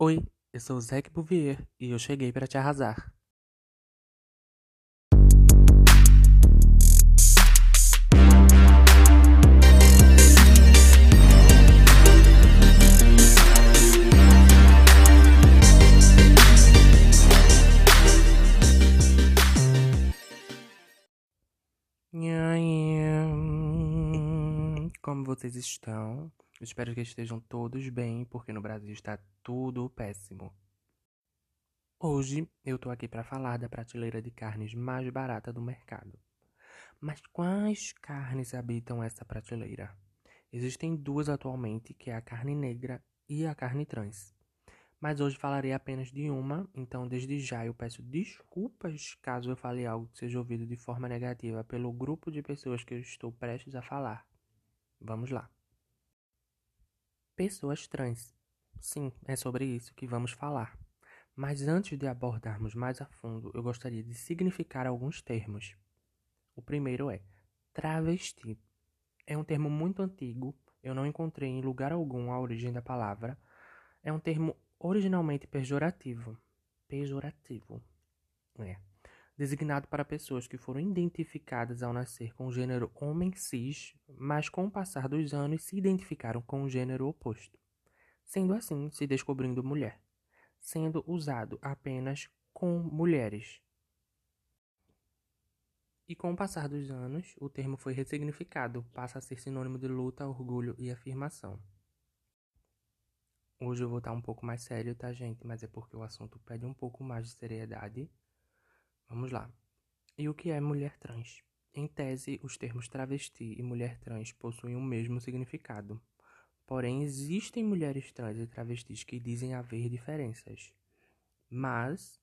Oi, eu sou o Zac Bouvier e eu cheguei para te arrasar. Como vocês estão? Espero que estejam todos bem, porque no Brasil está tudo péssimo. Hoje eu tô aqui para falar da prateleira de carnes mais barata do mercado. Mas quais carnes habitam essa prateleira? Existem duas atualmente, que é a carne negra e a carne trans. Mas hoje falarei apenas de uma, então desde já eu peço desculpas caso eu fale algo que seja ouvido de forma negativa pelo grupo de pessoas que eu estou prestes a falar. Vamos lá. Pessoas trans. Sim, é sobre isso que vamos falar. Mas antes de abordarmos mais a fundo, eu gostaria de significar alguns termos. O primeiro é travesti. É um termo muito antigo, eu não encontrei em lugar algum a origem da palavra. É um termo originalmente pejorativo. Pejorativo. É. Designado para pessoas que foram identificadas ao nascer com o gênero homem cis, mas com o passar dos anos se identificaram com o gênero oposto, sendo assim se descobrindo mulher, sendo usado apenas com mulheres. E com o passar dos anos, o termo foi ressignificado, passa a ser sinônimo de luta, orgulho e afirmação. Hoje eu vou estar um pouco mais sério, tá, gente? Mas é porque o assunto pede um pouco mais de seriedade. Vamos lá. E o que é mulher trans? Em tese, os termos travesti e mulher trans possuem o mesmo significado. Porém, existem mulheres trans e travestis que dizem haver diferenças. Mas,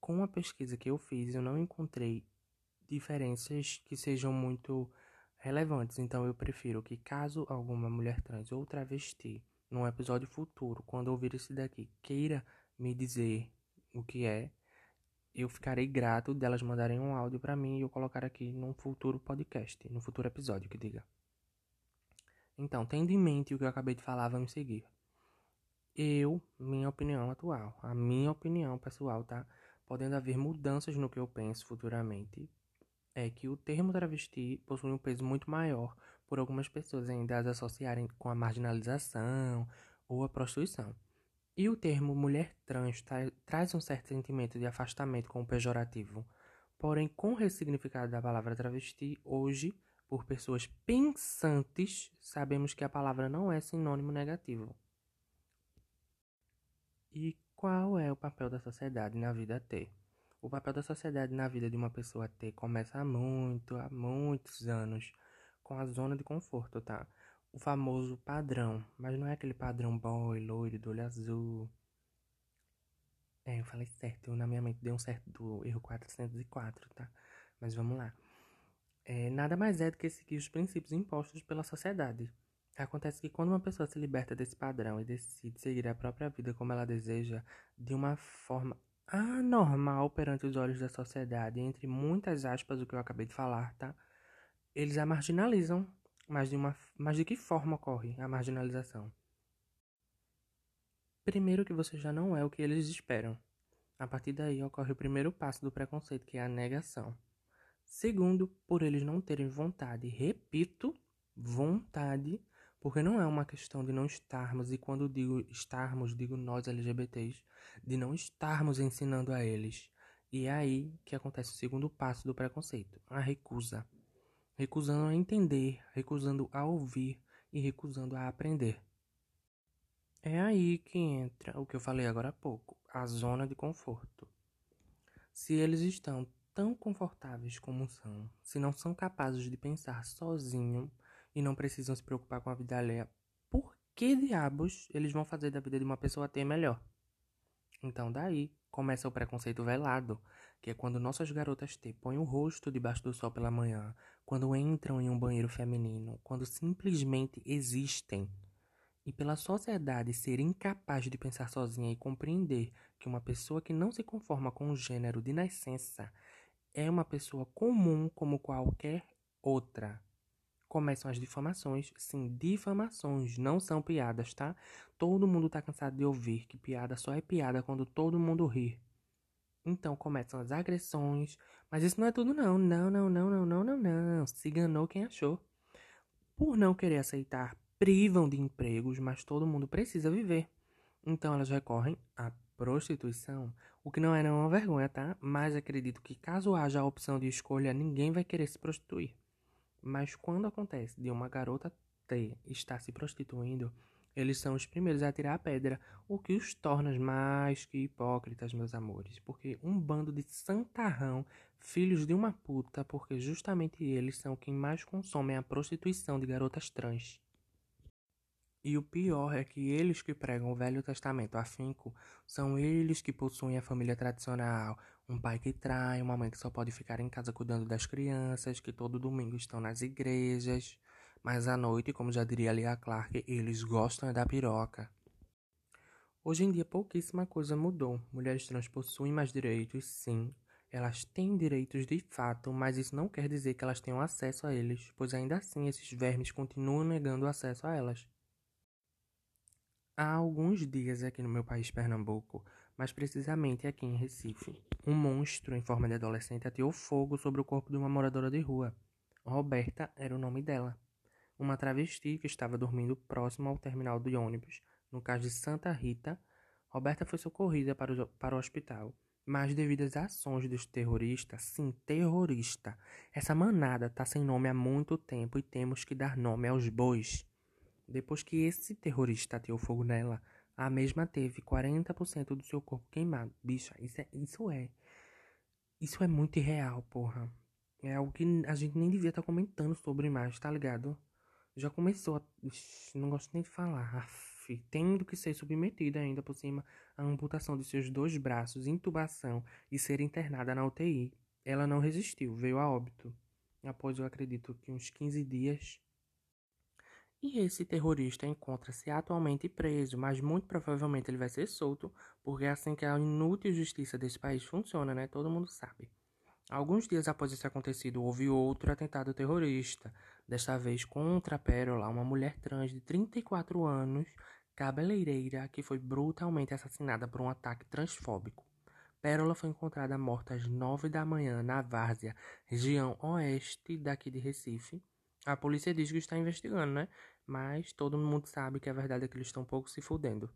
com a pesquisa que eu fiz, eu não encontrei diferenças que sejam muito relevantes. Então, eu prefiro que, caso alguma mulher trans ou travesti, num episódio futuro, quando ouvir esse daqui, queira me dizer o que é, eu ficarei grato delas mandarem um áudio para mim e eu colocar aqui num futuro podcast, no futuro episódio que diga. Então, tendo em mente o que eu acabei de falar, vamos seguir. Eu, minha opinião atual, a minha opinião pessoal, tá? Podendo haver mudanças no que eu penso futuramente, é que o termo travesti possui um peso muito maior por algumas pessoas ainda as associarem com a marginalização ou a prostituição. E o termo mulher trans tra traz um certo sentimento de afastamento com o pejorativo. Porém, com o ressignificado da palavra travesti, hoje, por pessoas pensantes, sabemos que a palavra não é sinônimo negativo. E qual é o papel da sociedade na vida T? O papel da sociedade na vida de uma pessoa T começa há muito, há muitos anos, com a zona de conforto, tá? O famoso padrão, mas não é aquele padrão boy, loiro, do olho azul. É, eu falei certo, eu, na minha mente deu um certo do erro 404, tá? Mas vamos lá. É, nada mais é do que seguir os princípios impostos pela sociedade. Acontece que quando uma pessoa se liberta desse padrão e decide seguir a própria vida como ela deseja, de uma forma anormal perante os olhos da sociedade, entre muitas aspas, o que eu acabei de falar, tá? Eles a marginalizam mas de, uma, mas de que forma ocorre a marginalização? Primeiro que você já não é o que eles esperam. A partir daí ocorre o primeiro passo do preconceito, que é a negação. Segundo, por eles não terem vontade, repito, vontade, porque não é uma questão de não estarmos, e quando digo estarmos, digo nós LGBTs, de não estarmos ensinando a eles. E é aí que acontece o segundo passo do preconceito, a recusa recusando a entender, recusando a ouvir e recusando a aprender. É aí que entra o que eu falei agora há pouco, a zona de conforto. Se eles estão tão confortáveis como são, se não são capazes de pensar sozinho e não precisam se preocupar com a vida alheia, por que diabos eles vão fazer da vida de uma pessoa ter melhor? Então daí começa o preconceito velado, que é quando nossas garotas T põem o rosto debaixo do sol pela manhã, quando entram em um banheiro feminino, quando simplesmente existem. E pela sociedade ser incapaz de pensar sozinha e compreender que uma pessoa que não se conforma com o gênero de nascença é uma pessoa comum como qualquer outra. começam as difamações. Sim, difamações, não são piadas, tá? Todo mundo tá cansado de ouvir que piada só é piada quando todo mundo ri. Então começam as agressões, mas isso não é tudo não. Não, não, não, não, não, não, não. Se enganou quem achou. Por não querer aceitar, privam de empregos, mas todo mundo precisa viver. Então elas recorrem à prostituição, o que não é uma vergonha, tá? Mas acredito que caso haja a opção de escolha, ninguém vai querer se prostituir. Mas quando acontece de uma garota ter estar se prostituindo, eles são os primeiros a tirar a pedra, o que os torna mais que hipócritas, meus amores. Porque um bando de santarrão, filhos de uma puta, porque justamente eles são quem mais consomem a prostituição de garotas trans. E o pior é que eles que pregam o Velho Testamento afinco são eles que possuem a família tradicional, um pai que trai, uma mãe que só pode ficar em casa cuidando das crianças, que todo domingo estão nas igrejas. Mas à noite, como já diria Lia Clark, eles gostam da piroca. Hoje em dia, pouquíssima coisa mudou. Mulheres trans possuem mais direitos, sim. Elas têm direitos de fato, mas isso não quer dizer que elas tenham acesso a eles, pois ainda assim esses vermes continuam negando acesso a elas. Há alguns dias aqui no meu país, Pernambuco, mais precisamente aqui em Recife, um monstro em forma de adolescente ateou fogo sobre o corpo de uma moradora de rua. Roberta era o nome dela uma travesti que estava dormindo próximo ao terminal de ônibus, no caso de Santa Rita. Roberta foi socorrida para o, para o hospital, mas devido às ações dos terroristas, sim, terrorista, essa manada está sem nome há muito tempo e temos que dar nome aos bois. Depois que esse terrorista ateou fogo nela, a mesma teve 40% do seu corpo queimado. Bicha, isso é, isso é. Isso é muito irreal, porra. É algo que a gente nem devia estar tá comentando sobre mais, tá ligado? Já começou a. Não gosto nem de falar. Aff, tendo que ser submetida ainda por cima à amputação de seus dois braços, intubação e ser internada na UTI. Ela não resistiu, veio a óbito. Após, eu acredito que uns 15 dias. E esse terrorista encontra-se atualmente preso, mas muito provavelmente ele vai ser solto, porque é assim que a inútil justiça desse país funciona, né? Todo mundo sabe. Alguns dias após esse acontecido, houve outro atentado terrorista, desta vez contra Pérola, uma mulher trans de 34 anos, cabeleireira, que foi brutalmente assassinada por um ataque transfóbico. Pérola foi encontrada morta às 9 da manhã na Várzea, região oeste daqui de Recife. A polícia diz que está investigando, né? Mas todo mundo sabe que a verdade é que eles estão um pouco se fudendo.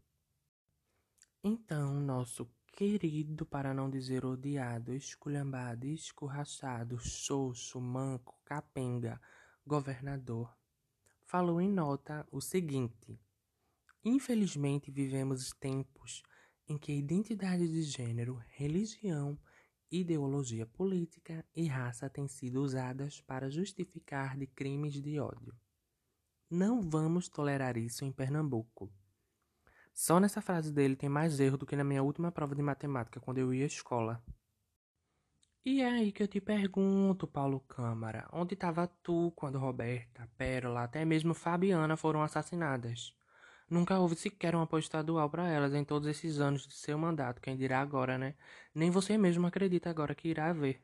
Então, nosso querido, para não dizer odiado, esculhambado, escorrachado, xoxo, manco, capenga, governador, falou em nota o seguinte: Infelizmente vivemos tempos em que identidade de gênero, religião, ideologia política e raça têm sido usadas para justificar de crimes de ódio. Não vamos tolerar isso em Pernambuco. Só nessa frase dele tem mais erro do que na minha última prova de matemática quando eu ia à escola. E é aí que eu te pergunto, Paulo Câmara, onde estava tu quando Roberta, Pérola, até mesmo Fabiana foram assassinadas? Nunca houve sequer um apoio estadual para elas em todos esses anos de seu mandato, quem dirá agora, né? Nem você mesmo acredita agora que irá haver.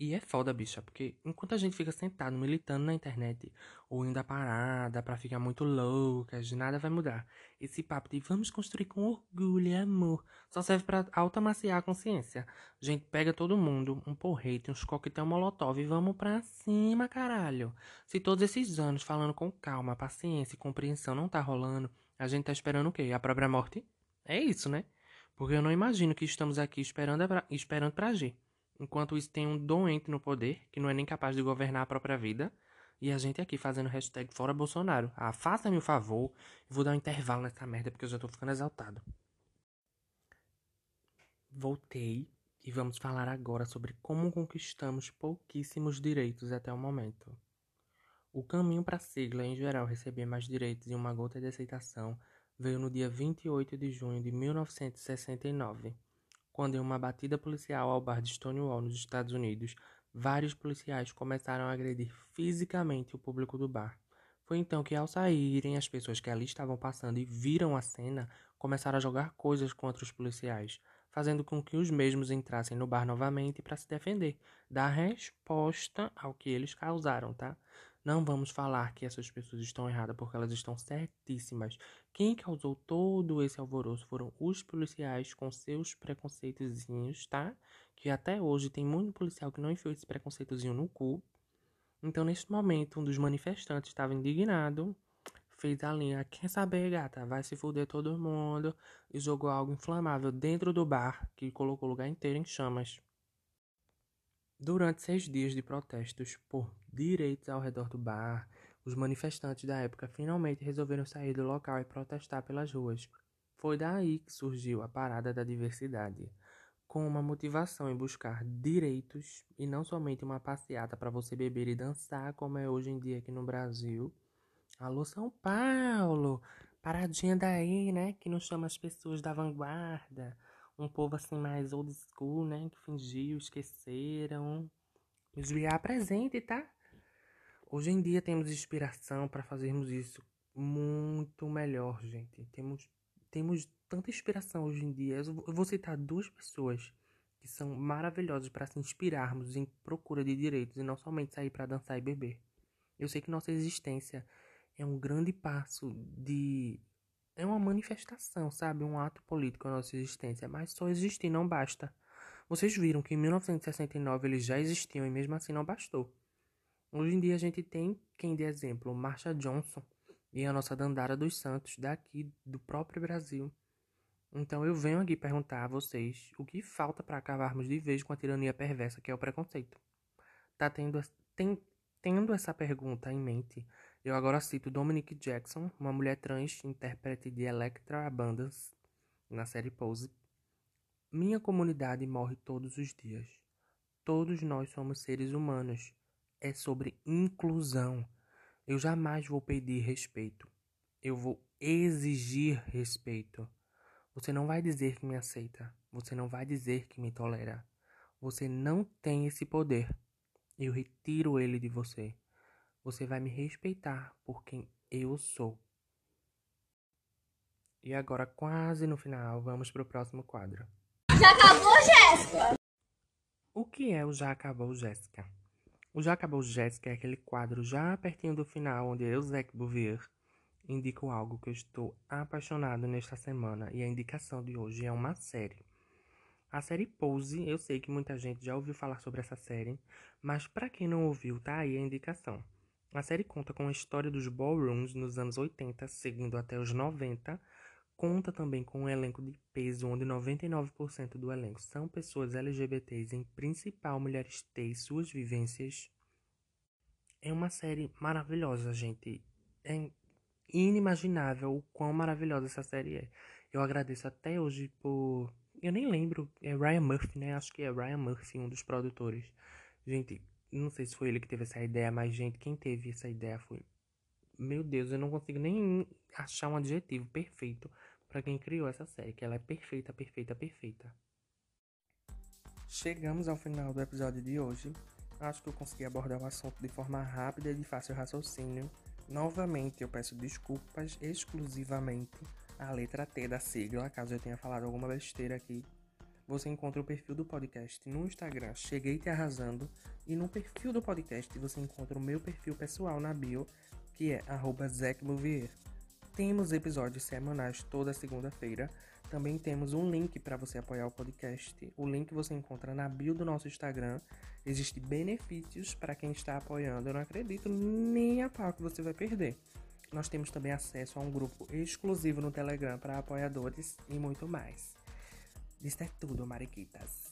E é foda, bicha, porque enquanto a gente fica sentado militando na internet ou indo à parada pra ficar muito loucas, nada vai mudar. Esse papo de vamos construir com orgulho e amor só serve para automaciar a consciência. A gente pega todo mundo, um porrete, uns coquetel molotov e vamos pra cima, caralho. Se todos esses anos falando com calma, paciência e compreensão não tá rolando, a gente tá esperando o quê? A própria morte? É isso, né? Porque eu não imagino que estamos aqui esperando pra, esperando pra agir. Enquanto isso tem um doente no poder, que não é nem capaz de governar a própria vida, e a gente aqui fazendo hashtag fora Bolsonaro. Ah, faça-me o favor, vou dar um intervalo nessa merda porque eu já tô ficando exaltado. Voltei e vamos falar agora sobre como conquistamos pouquíssimos direitos até o momento. O caminho para a sigla, em geral, receber mais direitos e uma gota de aceitação veio no dia 28 de junho de 1969 quando em uma batida policial ao bar de Stonewall, nos Estados Unidos, vários policiais começaram a agredir fisicamente o público do bar. Foi então que, ao saírem, as pessoas que ali estavam passando e viram a cena começaram a jogar coisas contra os policiais, fazendo com que os mesmos entrassem no bar novamente para se defender, dar resposta ao que eles causaram, tá? Não vamos falar que essas pessoas estão erradas porque elas estão certíssimas. Quem causou todo esse alvoroço foram os policiais com seus preconceitozinhos, tá? Que até hoje tem muito policial que não enfiou esse preconceitozinho no cu. Então, neste momento, um dos manifestantes estava indignado fez a linha, quer saber, gata, vai se fuder todo mundo, e jogou algo inflamável dentro do bar, que colocou o lugar inteiro em chamas. Durante seis dias de protestos por direitos ao redor do bar, os manifestantes da época finalmente resolveram sair do local e protestar pelas ruas. Foi daí que surgiu a Parada da Diversidade, com uma motivação em buscar direitos e não somente uma passeata para você beber e dançar, como é hoje em dia aqui no Brasil Alô, São Paulo! Paradinha daí, né? Que não chama as pessoas da vanguarda. Um povo assim mais old school, né? Que fingiu, esqueceram. Desviar presente, tá? Hoje em dia temos inspiração para fazermos isso muito melhor, gente. Temos, temos tanta inspiração hoje em dia. Eu vou citar duas pessoas que são maravilhosas para se inspirarmos em procura de direitos e não somente sair para dançar e beber. Eu sei que nossa existência é um grande passo de. É uma manifestação, sabe? Um ato político a nossa existência. Mas só existir não basta. Vocês viram que em 1969 eles já existiam e mesmo assim não bastou. Hoje em dia a gente tem quem de exemplo, Marsha Johnson e a nossa Dandara dos Santos, daqui do próprio Brasil. Então eu venho aqui perguntar a vocês o que falta para acabarmos de vez com a tirania perversa que é o preconceito. Tá tendo, tem, tendo essa pergunta em mente, eu agora cito Dominic Jackson, uma mulher trans, intérprete de Electra Abundance na série Pose. Minha comunidade morre todos os dias. Todos nós somos seres humanos. É sobre inclusão. Eu jamais vou pedir respeito. Eu vou exigir respeito. Você não vai dizer que me aceita. Você não vai dizer que me tolera. Você não tem esse poder. Eu retiro ele de você. Você vai me respeitar por quem eu sou. E agora, quase no final, vamos para o próximo quadro. Já acabou, Jéssica? O que é o Já Acabou, Jéssica? O Já Acabou, Jéssica é aquele quadro já pertinho do final, onde eu, Zeke Bouvier, indico algo que eu estou apaixonado nesta semana. E a indicação de hoje é uma série. A série Pose, eu sei que muita gente já ouviu falar sobre essa série, mas para quem não ouviu, tá aí a indicação. A série conta com a história dos ballrooms nos anos 80, seguindo até os 90. Conta também com um elenco de peso, onde 99% do elenco são pessoas LGBTs, em principal mulheres T e suas vivências. É uma série maravilhosa, gente. É inimaginável o quão maravilhosa essa série é. Eu agradeço até hoje por. Eu nem lembro, é Ryan Murphy, né? Acho que é Ryan Murphy, um dos produtores. Gente, não sei se foi ele que teve essa ideia, mas, gente, quem teve essa ideia foi. Meu Deus, eu não consigo nem achar um adjetivo perfeito para quem criou essa série, que ela é perfeita, perfeita, perfeita. Chegamos ao final do episódio de hoje. Acho que eu consegui abordar o assunto de forma rápida e de fácil raciocínio. Novamente, eu peço desculpas exclusivamente à letra T da sigla, caso eu tenha falado alguma besteira aqui você encontra o perfil do podcast no Instagram Cheguei Te Arrasando e no perfil do podcast você encontra o meu perfil pessoal na bio, que é @zecmovier. Temos episódios semanais toda segunda-feira. Também temos um link para você apoiar o podcast. O link você encontra na bio do nosso Instagram. Existem benefícios para quem está apoiando. Eu não acredito nem a pau que você vai perder. Nós temos também acesso a um grupo exclusivo no Telegram para apoiadores e muito mais. Isto é tudo, mariquitas.